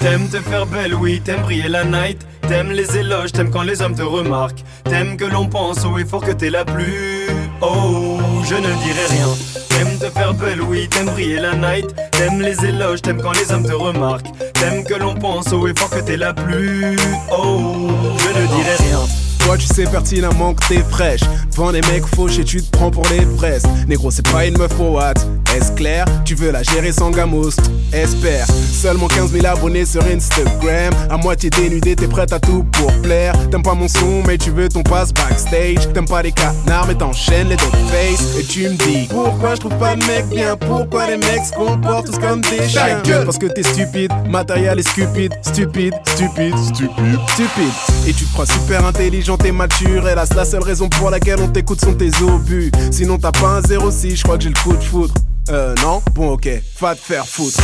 T'aimes te faire belle, oui, t'aimes briller la night. T'aimes les éloges, t'aimes quand les hommes te remarquent. T'aimes que l'on pense au effort que t'es la plus. Oh, je ne dirai rien. T'aimes te faire belle, oui, t'aimes briller la night. T'aimes les éloges, t'aimes quand les hommes te remarquent. T'aimes que l'on pense au effort que t'es la plus. Oh, je ne dirai rien. Toi tu sais pertinemment que t'es fraîche Devant des mecs fauches et tu te prends pour les fraises Négro c'est pas une meuf pour what Est-ce clair? Tu veux la gérer sans gamos? Espère. Seulement 15 000 abonnés sur Instagram. À moitié dénudé t'es prête à tout pour plaire. T'aimes pas mon son mais tu veux ton passe backstage. T'aimes pas les canards mais t'enchaînes les dog face. Et tu me dis Pourquoi je trouve pas de mec bien? Pourquoi les mecs se comportent tous comme des chiens? Parce que t'es stupide. Matériel est stupide. Stupide. Stupide. Stupide. Stupide. Et tu te crois super intelligent t'es mature. Hélas la seule raison pour laquelle on t'écoute sont tes obus Sinon t'as pas un 06 je crois que j'ai le coup de foudre Euh non? Bon ok Va te faire foutre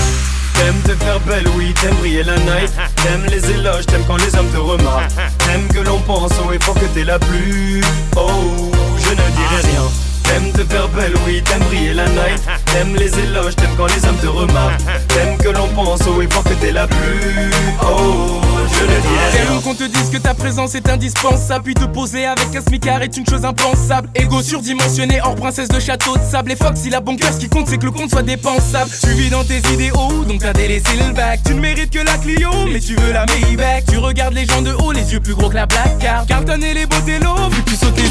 T'aimes te faire belle, oui, t'aimes briller la night. T'aimes les éloges, t'aimes quand les hommes te remarquent. T'aimes que l'on pense au effort que t'es la plus. Oh, je ne dirai rien. T'aimes te faire belle, oui, t'aimes briller la night. T'aimes les éloges, t'aimes quand les hommes te remarquent. T'aimes que l'on pense au effort que t'es la plus. Oh, je dirai rien. T'aimes qu'on te dise que ta présence est indispensable. Puis te poser avec un smicard est une chose impensable. Ego surdimensionné hors princesse de château de sable. Et Fox il a bon cœur ce qui compte c'est que le compte soit dépensable. Tu vis dans tes idéaux donc t'as délaissé le bac. Tu ne mérites que la Clio mais tu veux la Maybach. Tu regardes les gens de haut les yeux plus gros que la Black Card. Carlton et les Botello vu que tu sautes les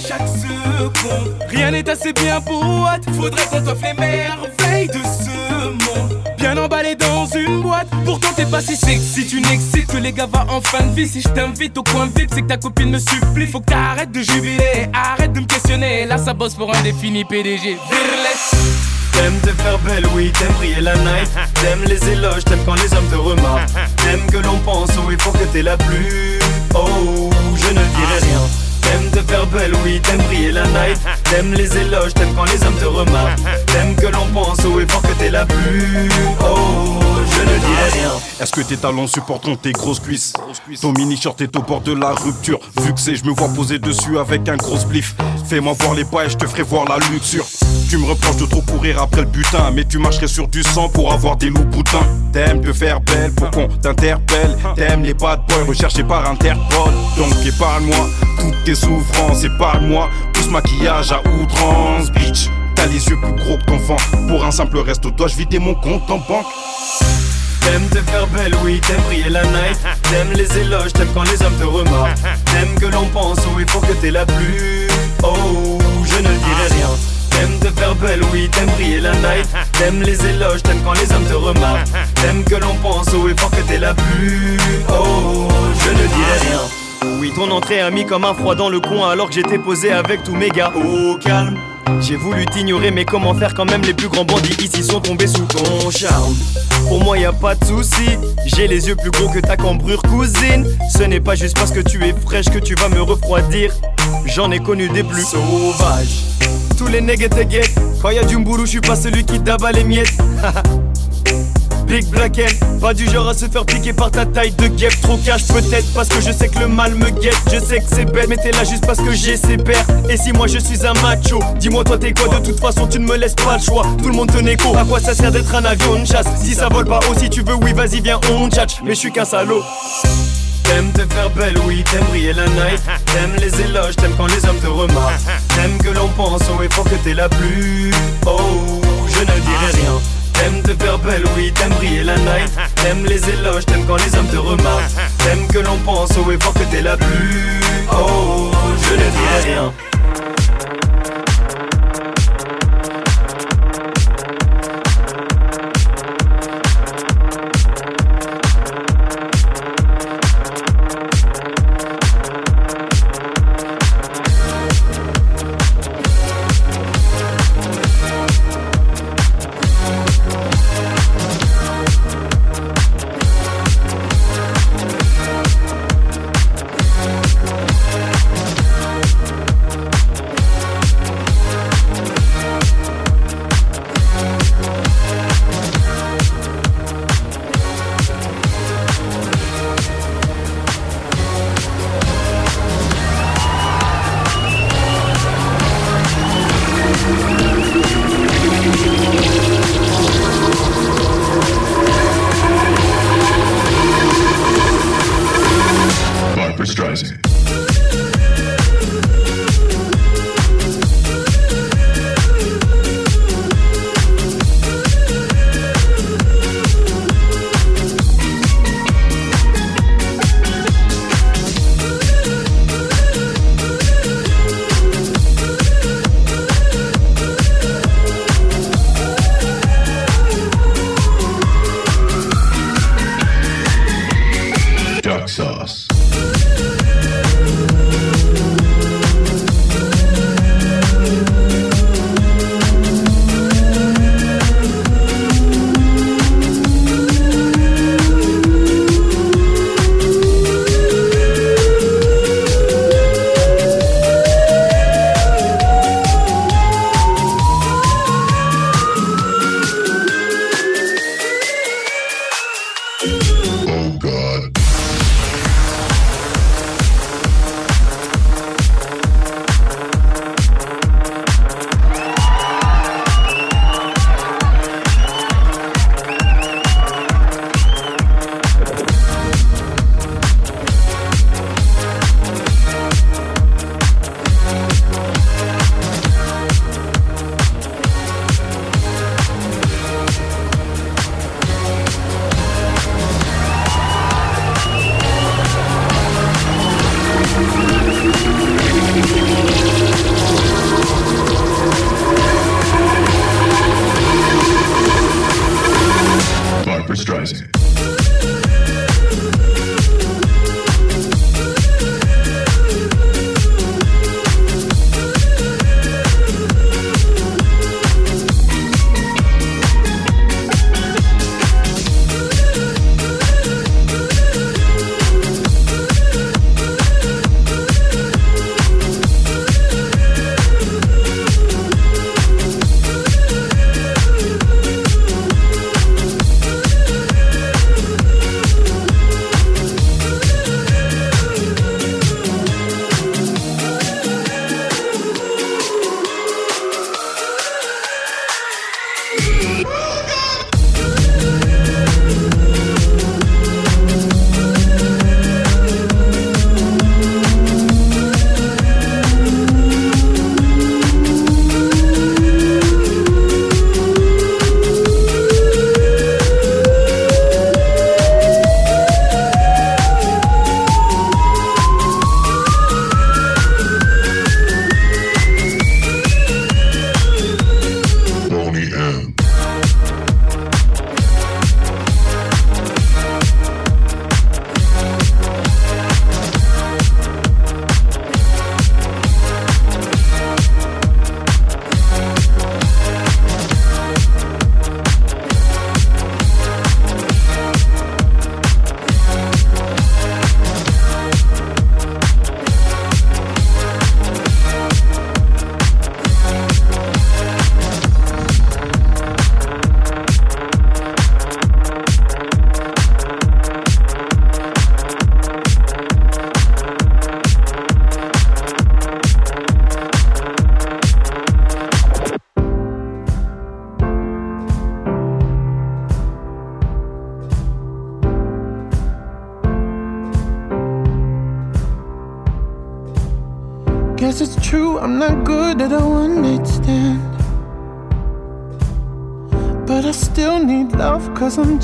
chaque seconde. Rien n'est assez bien pour what Faudrait qu'on t'offre les merveilles de ce monde. Bien emballé dans une boîte. Pourtant t'es pas si sexy. Tu n'excites que les gars va en fin de vie. Si je t'invite au coin VIP c'est que ta copine me supplie. Faut que t'arrêtes de jubiler. Arrête de me questionner. Là ça bosse pour un défini PDG Virlet. T'aimes te faire belle, oui, t'aimes briller la night. T'aimes les éloges, t'aimes quand les hommes te remarquent. T'aimes que l'on pense au effort que t'es la plus. Oh, je ne dirai rien. T'aimes te faire belle, oui, t'aimes briller la night. T'aimes les éloges, t'aimes quand les hommes te remarquent. T'aimes que l'on pense au effort que t'es la plus. Oh, je ne dirai rien. Est-ce que tes talons supporteront tes grosses cuisses? Ton mini short est au bord de la rupture Vu que c'est je me vois poser dessus avec un gros spliff Fais-moi voir les pas et je te ferai voir la luxure Tu me reproches de trop courir après le butin Mais tu marcherais sur du sang pour avoir des loups boutins T'aimes te faire belle pour qu'on t'interpelle T'aimes les bad boys recherchés par Interpol Donc épargne-moi toutes tes souffrances Épargne-moi tout ce maquillage à outrance Bitch T'as les yeux plus gros que ton vent Pour un simple resto dois-je vider mon compte en banque T'aimes te faire belle, oui, t'aimes briller la night. T'aimes les éloges, t'aimes quand les hommes te remarquent. T'aimes que l'on pense au effort que t'es la plus. Oh, je ne dirai rien. T'aimes te faire belle, oui, t'aimes briller la night. T'aimes les éloges, t'aimes quand les hommes te remarquent. T'aimes que l'on pense au effort que t'es la plus. Oh, je ne dirai rien. Oui, ton entrée a mis comme un froid dans le coin alors que j'étais posé avec tous mes gars. Au calme. J'ai voulu t'ignorer, mais comment faire quand même les plus grands bandits ici sont tombés sous ton charme? Pour moi, y a pas de souci. J'ai les yeux plus gros que ta cambrure cousine. Ce n'est pas juste parce que tu es fraîche que tu vas me refroidir. J'en ai connu des plus sauvages. Tous les nègres étaient. Quand y a du mboulou, je suis pas celui qui tabat les miettes. Big Black pas du genre à se faire piquer par ta taille de guêpe. Trop cash peut-être parce que je sais que le mal me guette. Je sais que c'est bête mais t'es là juste parce que j'ai ses pères. Et si moi je suis un macho, dis-moi toi t'es quoi? De toute façon tu ne me laisses pas le choix, tout le monde te négo. À quoi ça sert d'être un avion de chasse? Si ça vole pas aussi tu veux oui vas-y viens on tchatch Mais je suis qu'un salaud. T'aimes te faire belle, oui, t'aimes briller la night. T'aimes les éloges, t'aimes quand les hommes te remarquent. T'aimes que l'on pense au effort que t'es la plus. Oh, je ne dirai rien. T'aimes te faire belle, oui, t'aimes briller la night. T'aimes les éloges, t'aimes quand les hommes te remarquent. T'aimes que l'on pense au effort que t'es la plus. Oh, je ne dirai rien.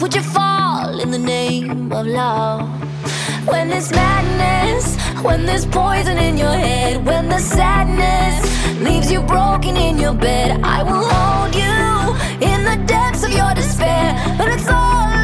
Would you fall in the name of love? When there's madness, when there's poison in your head, when the sadness leaves you broken in your bed, I will hold you in the depths of your despair. But it's all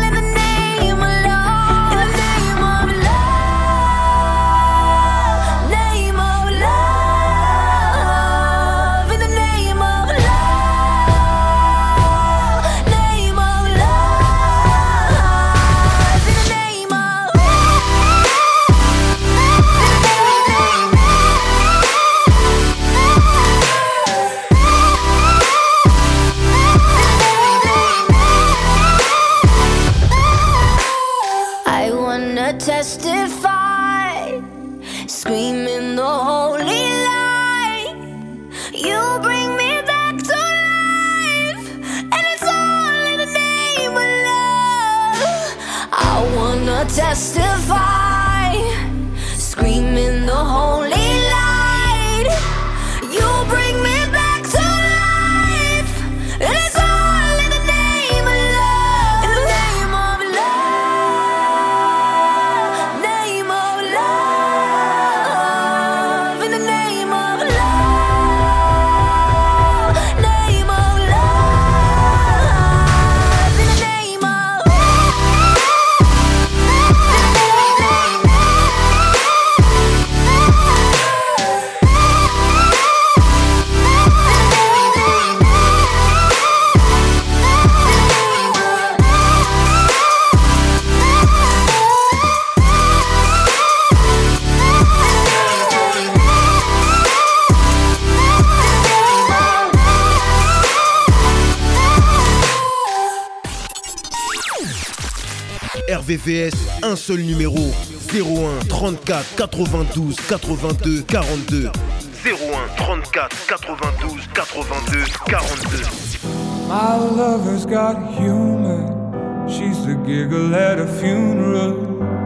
RVVS, un seul numéro 01 34 92 82 42. 01 34 92 82 42. My lover's got humor. She's the giggle at a funeral.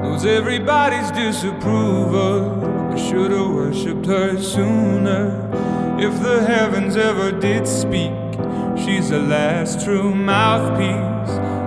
Knows everybody's disapproval. I should've worshipped her sooner. If the heavens ever did speak, she's the last true mouthpiece.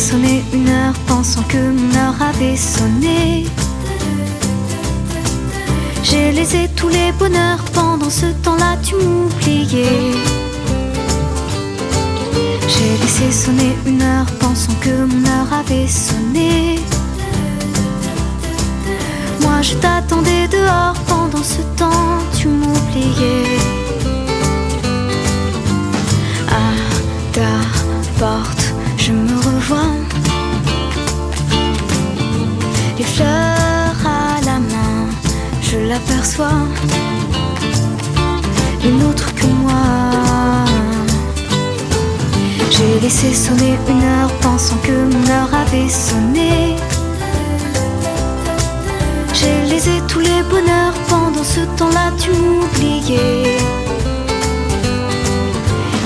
J'ai laissé sonner une heure pensant que mon heure avait sonné. J'ai laissé tous les bonheurs pendant ce temps-là, tu m'oubliais. J'ai laissé sonner une heure pensant que mon heure avait sonné. Moi je t'attendais dehors pendant ce temps, tu m'oubliais. À ta porte, je l'aperçois. Une autre que moi. J'ai laissé sonner une heure pensant que mon heure avait sonné. J'ai laissé tous les bonheurs pendant ce temps-là, tu m'oubliais.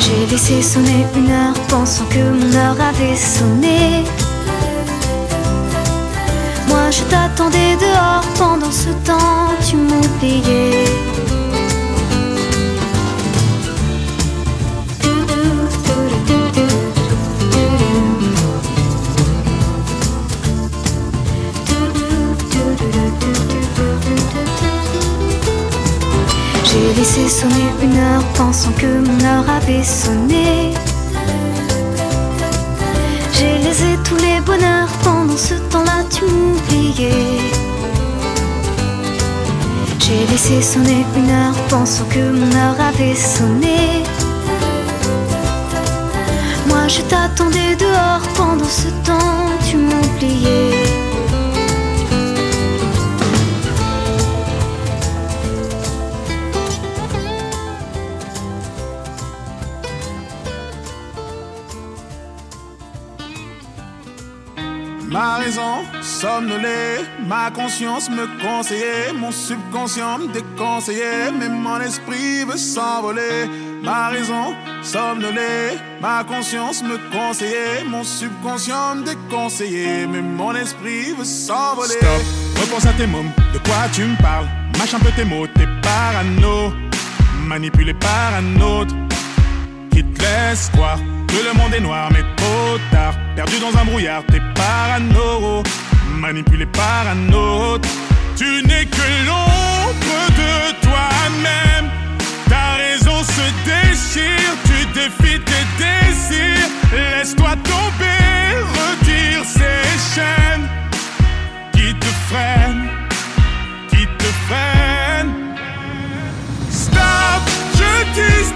J'ai laissé sonner une heure pensant que mon heure avait sonné. T'attendais dehors pendant ce temps, tu m'oubliais. J'ai laissé sonner une heure pensant que mon heure avait sonné. J'ai laissé tous les bonheurs pendant ce temps-là, tu m'oubliais. J'ai laissé sonner une heure pensant que mon heure avait sonné. Moi je t'attendais dehors ma conscience me conseillait, mon subconscient me déconseillait, mais mon esprit veut s'envoler. Ma raison somnolée, ma conscience me conseillait, mon subconscient me déconseillait, mais mon esprit veut s'envoler. Stop, repense à tes mômes, de quoi tu me parles? Mâche un peu tes mots, t'es parano, manipulé par un autre qui te laisse croire que le monde est noir, mais trop tard. Perdu dans un brouillard, t'es parano, manipulé par un autre. Tu n'es que l'ombre de toi-même. Ta raison se déchire, tu défies tes désirs. Laisse-toi tomber, retire ces chaînes qui te freinent, qui te freinent. Stop, je tisse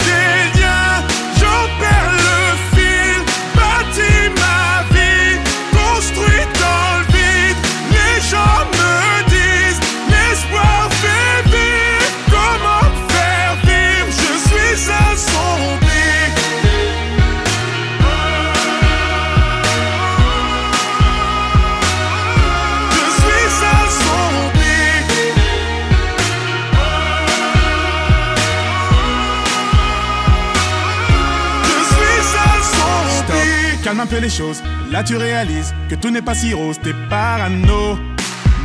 les choses, là tu réalises que tout n'est pas si rose, t'es parano,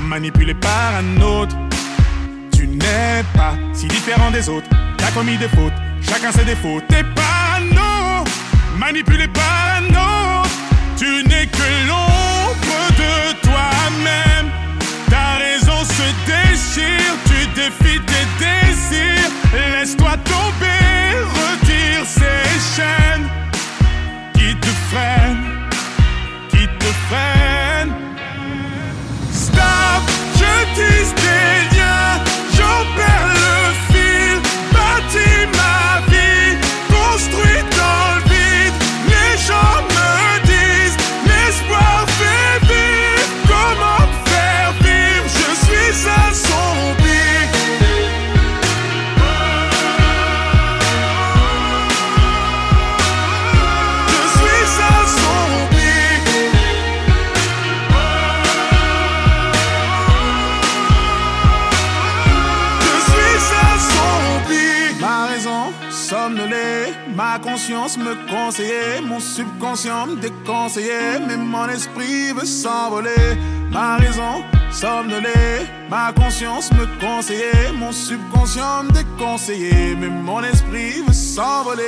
manipulé par un autre. Tu n'es pas si différent des autres, t'as commis des fautes, chacun ses défauts, t'es parano, manipulé par un autre. Tu n'es que l'ombre de toi-même, ta raison se déchire, tu défies tes désirs, laisse-toi tomber, retire ces chaînes qui te freinent, baptise des mon subconscient me déconseillait, mais mon esprit veut s'envoler. Ma raison somnolée, ma conscience me conseillait, mon subconscient me déconseillait, mais mon esprit veut s'envoler.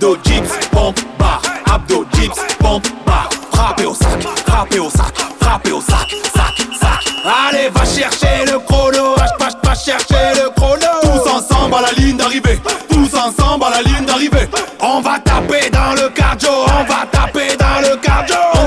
Abdo dips, pompe, barre. Abdo dips, pompe, barre. Frappez au sac, frappez au sac, frappez au sac, sac, sac. Allez, va chercher le chrono, va, va chercher le chrono. Tous ensemble à la ligne d'arrivée, tous ensemble à la ligne d'arrivée. On va taper dans le cardio, on va taper dans le cardio.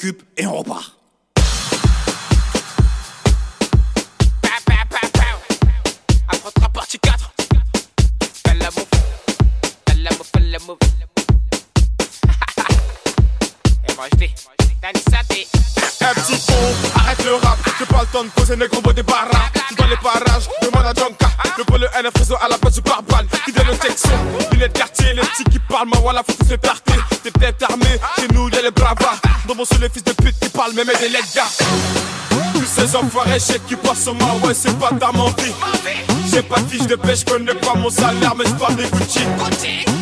préoccupe Les fils de pute qui parlent même des lettres gars. Tous ces enfoirés chèques qui passent sur moi, ouais c'est pas ta mentie J'ai pas de fiche de pêche, connais pas mon salaire mais j'parle des Gucci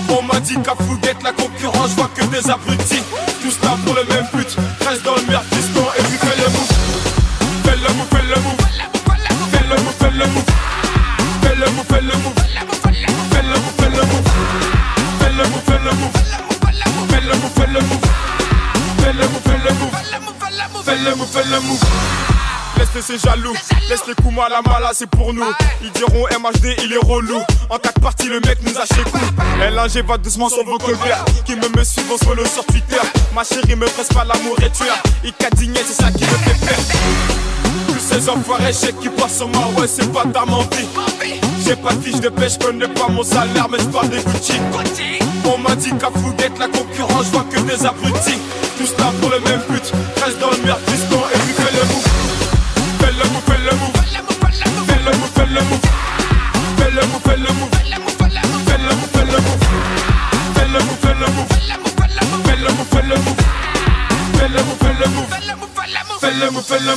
On m'a dit qu'à Fouguette la concurrence, j'vois que des abrutis. Tous là pour le même but, reste dans le merde fiston et puis fais le move Fais le move, fais le move Fais le move, fais le move Fais le move, fais le move Fais le move, fais le move Fais le move, fais le move Fais le move, fais le move Fais le move, fais le move Laisse ces jaloux, laisse les coups à mala, c'est pour nous. Ils diront MHD, il est relou. En quatre parties, le mec nous a chez coup. LNG va doucement sur vos colverts. Qui me me suivent, on follow sur Twitter. Ma chérie me presse pas l'amour et tueur. Il cadigné, c'est ça qui me fait peur. Tous ces enfoirés chèques qui passent moi, ouais, c'est pas ta mentie. J'ai pas de fiche de pêche, connais pas mon salaire, mais j'parle des Gucci. On m'a dit qu'à Fouguette, la concurrence, j'vois que des abrutis. Tous là pour le même but, reste dans le merde, fiston, et puis fais le move. Fais le move, fais le move. Fais le move, fais le. Fais le move, fais le move. Fais le move, fais le move. Fais le fais le. Fais fais le. Fais le fais le.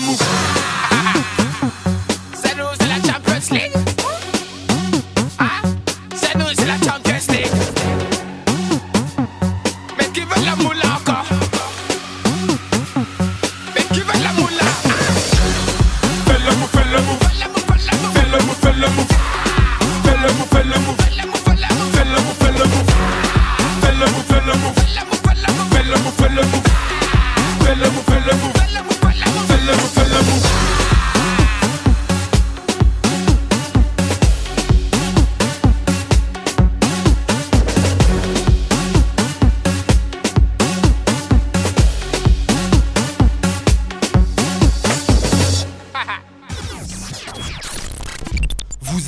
C'est nous, c'est la Champions League.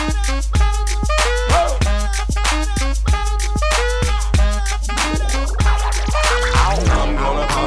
Oh.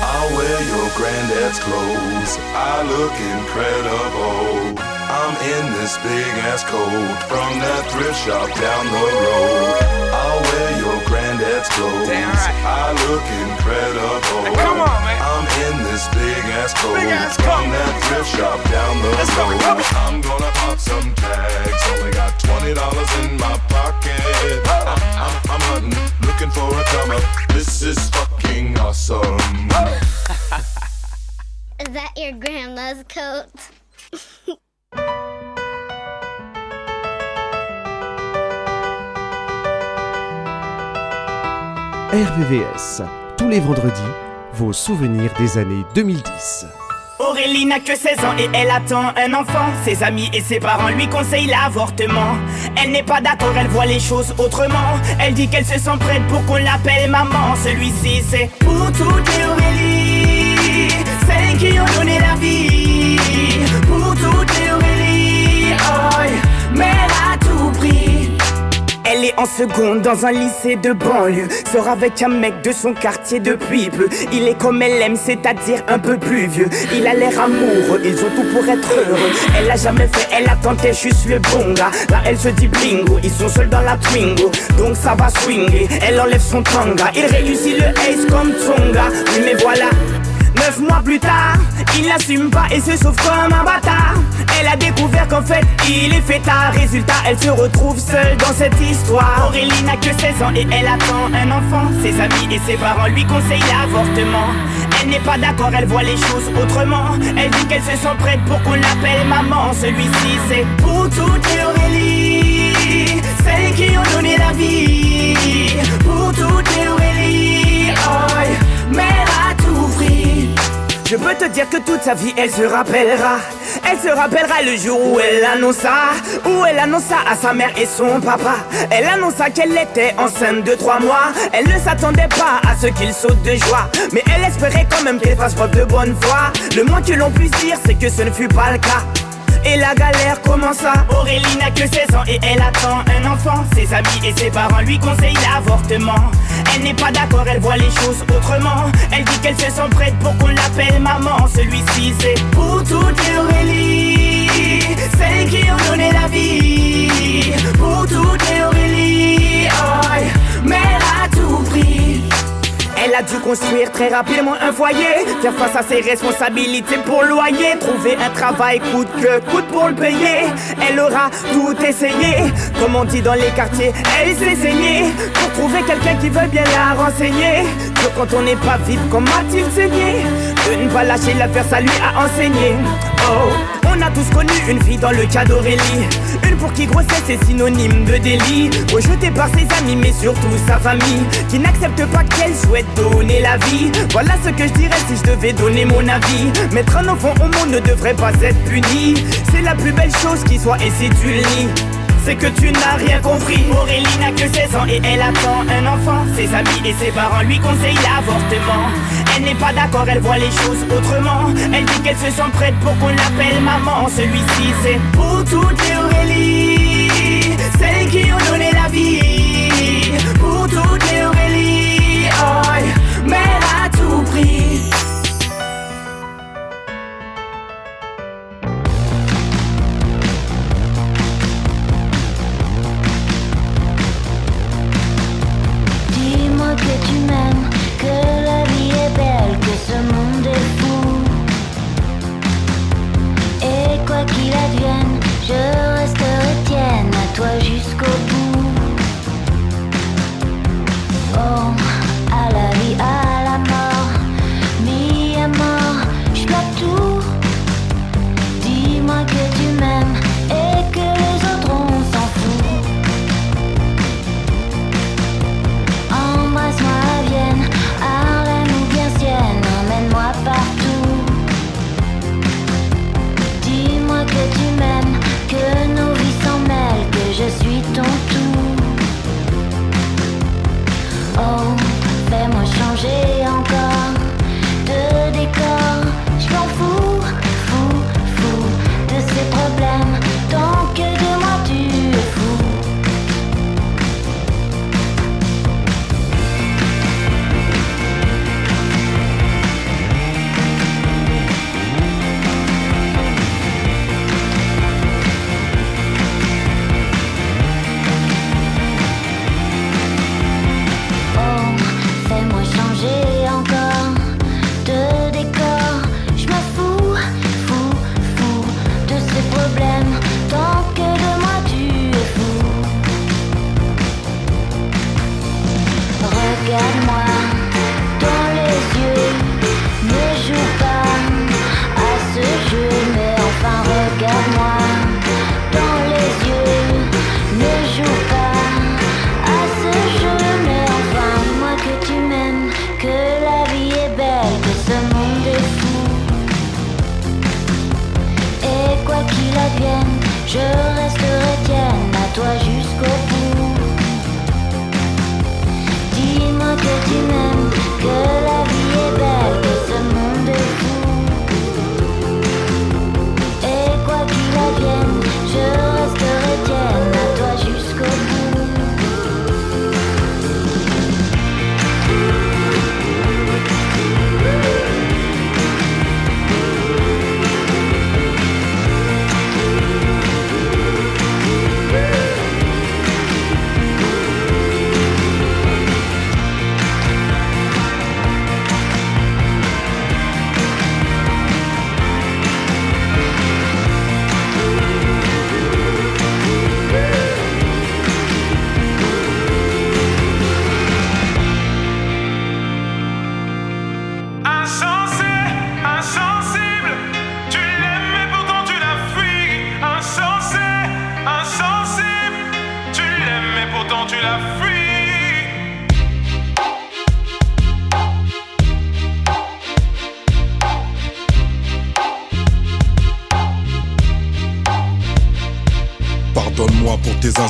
I'll wear your granddad's clothes. I look incredible. I'm in this big ass coat from that thrift shop down the road. I'll wear your granddad's clothes. I look incredible. come on, man. I'm in this big ass coat Big ass from coat. that thrift shop down the Let's go, road. come coat? RVVS, tous les vendredis, vos souvenirs des années 2010. Aurélie n'a que 16 ans et elle attend un enfant. Ses amis et ses parents lui conseillent l'avortement. Elle n'est pas d'accord, elle voit les choses autrement. Elle dit qu'elle se sent prête pour qu'on l'appelle maman. Celui-ci c'est pour toutes les Aurélie, celles qui ont donné la vie. En seconde dans un lycée de banlieue. Sort avec un mec de son quartier depuis peu Il est comme elle aime, c'est-à-dire un peu plus vieux. Il a l'air amoureux, ils ont tout pour être heureux. Elle a jamais fait, elle a tenté juste le bon gars. Là elle se dit bingo, ils sont seuls dans la Twingo. Donc ça va swinguer, elle enlève son tanga. Il réussit le ace comme Tonga. Oui mais voilà Neuf mois plus tard, il n'assume pas et se sauve comme un bâtard. Elle a découvert qu'en fait, il est fêtard. Résultat, elle se retrouve seule dans cette histoire. Aurélie n'a que 16 ans et elle attend un enfant. Ses amis et ses parents lui conseillent l'avortement. Elle n'est pas d'accord, elle voit les choses autrement. Elle dit qu'elle se sent prête pour qu'on l'appelle maman. Celui-ci, c'est pour toutes les Aurélie, celles qui ont donné la vie. Pour toutes les Aurélie, oh, mère à tout prix. Je peux te dire que toute sa vie elle se rappellera Elle se rappellera le jour où elle annonça Où elle annonça à sa mère et son papa. Elle annonça qu'elle était enceinte de trois mois. Elle ne s'attendait pas à ce qu'il saute de joie. Mais elle espérait quand même qu'elle fasse preuve de bonne foi. Le moins que l'on puisse dire c'est que ce ne fut pas le cas et la galère commença Aurélie n'a que 16 ans et elle attend un enfant. Ses amis et ses parents lui conseillent l'avortement. Elle n'est pas d'accord, elle voit les choses autrement. Elle dit qu'elle se sent prête pour qu'on l'appelle maman. Celui-ci c'est pour toutes les Aurélie Celles qui ont donné la vie. Pour toutes les Aurélie oh, Mère à tout prix elle a dû construire très rapidement un foyer, faire face à ses responsabilités pour loyer, trouver un travail coûte que coûte pour le payer. Elle aura tout essayé, comme on dit dans les quartiers, elle s'est saignée pour trouver quelqu'un qui veut bien la renseigner. Quand on n'est pas vite, comment a-t-il saigné De ne pas lâcher l'affaire, ça lui a enseigné. Oh, on a tous connu une fille dans le cas d'Aurélie. Une pour qui grossesse est synonyme de délit. Rejetée par ses amis, mais surtout sa famille. Qui n'accepte pas qu'elle souhaite donner la vie. Voilà ce que je dirais si je devais donner mon avis. Mettre un enfant au monde ne devrait pas être puni. C'est la plus belle chose qui soit, et si tu le c'est que tu n'as rien compris. Aurélie n'a que 16 ans et elle attend un enfant. Ses amis et ses parents lui conseillent l'avortement. Elle n'est pas d'accord, elle voit les choses autrement. Elle dit qu'elle se sent prête pour qu'on l'appelle maman. Celui-ci c'est pour toutes les Aurélie, celles qui ont donné la vie. Pour toutes les Aurélie, oh, mère à tout prix. Je resterai tienne à toi jusqu'au bout. Dis-moi que tu m'aimes, que la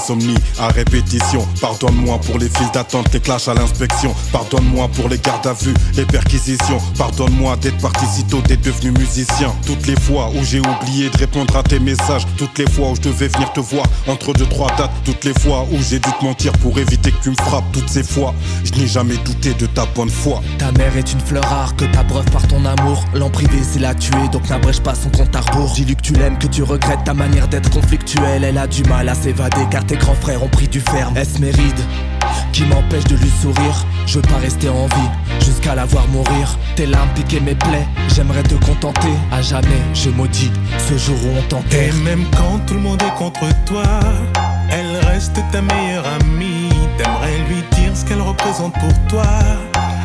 pour tes insomnies à répétition. Pardonne-moi pour les files d'attente, les clashs à l'inspection. Pardonne-moi pour les gardes à vue, les perquisitions. Pardonne-moi d'être parti si tôt, d'être devenu musicien. Toutes les fois où j'ai oublié de répondre à tes messages. Toutes les fois où je devais venir te voir entre deux, trois dates. Toutes les fois où j'ai dû te mentir pour éviter que tu me frappes. Toutes ces fois, je n'ai jamais douté de ta bonne foi. Ta mère est une fleur rare que t'abreuves par ton amour. L'en privé, c'est la tuer, donc n'abrège pas son compte à rebours. Dis-lui que tu l'aimes, que tu regrettes ta manière d'être conflictuelle. Elle a du mal à s'évader car tes grands frères ont du ferme. Est-ce mes rides qui m'empêchent de lui sourire? Je veux pas rester en vie jusqu'à la voir mourir. Tes larmes piquaient mes plaies, j'aimerais te contenter. À jamais, je maudis ce jour où on t'enterre. Et même quand tout le monde est contre toi, elle reste ta meilleure amie. T'aimerais lui dire ce qu'elle représente pour toi,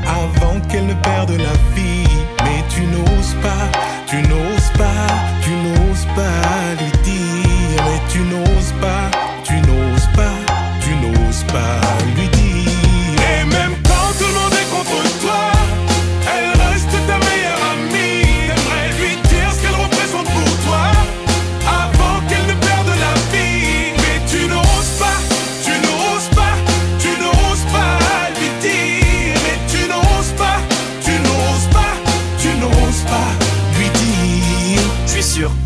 avant qu'elle ne perde la vie. Mais tu n'oses pas, tu n'oses pas, tu n'oses pas lui dire, mais tu n'oses pas, n'oses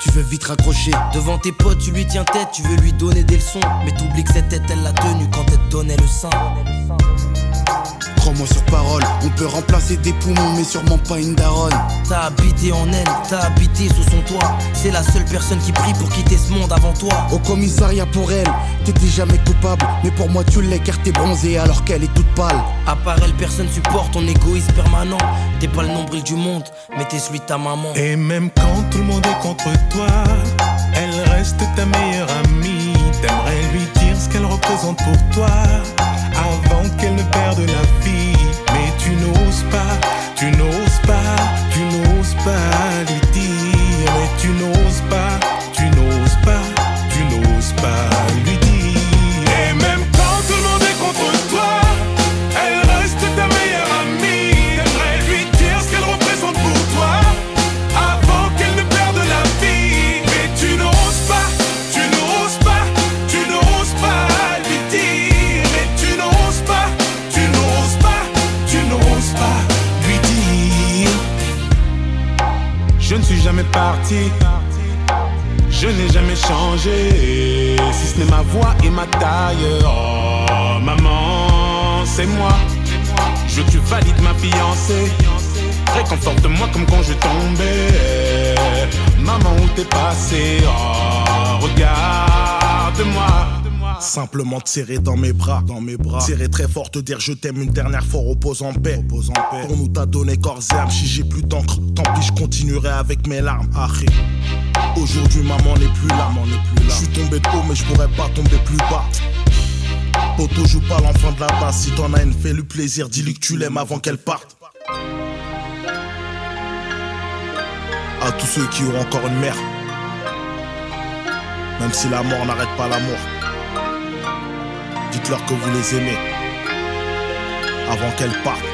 tu veux vite raccrocher. Devant tes potes, tu lui tiens tête, tu veux lui donner des leçons. Mais t'oublies que cette tête, elle l'a tenue quand elle te donnait le sein. Crois-moi sur parole, on peut remplacer des poumons, mais sûrement pas une daronne. T'as habité en elle, t'as habité sous son toit. C'est la seule personne qui prie pour quitter ce monde avant toi. Au commissariat pour elle, t'étais jamais coupable. Mais pour moi, tu l'es car t'es bronzée alors qu'elle est toute pâle. À part elle, personne supporte ton égoïsme permanent. T'es pas le nombril du monde, mais t'es celui de ta maman. Et même quand tout le monde est contre toi, elle reste ta meilleure amie. Ce qu'elle représente pour toi, avant qu'elle ne perde la vie. Mais tu n'oses pas, tu n'oses pas, tu n'oses pas Je n'ai jamais changé. Si ce n'est ma voix et ma taille. Oh, maman, c'est moi. Je tu valides ma fiancée. Réconforte-moi comme quand je tombais. Maman, où t'es passé? Oh, regarde-moi. Simplement te serrer dans mes bras, dans mes bras. Serrer très fort, te dire je t'aime une dernière fois, repose en paix. Repose en paix. Pour nous t'as donné corps et âme, si j'ai plus d'encre, tant pis je continuerai avec mes larmes. Aujourd'hui maman n'est plus là, maman n'est plus là. Je suis tombé haut mais je pourrais pas tomber plus bas. Poto joue pas l'enfant de la base, si t'en as une fais le plaisir, dis-lui que tu l'aimes avant qu'elle parte. À tous ceux qui ont encore une mère, même si la mort n'arrête pas l'amour. Dites-leur que vous les aimez avant qu'elles partent.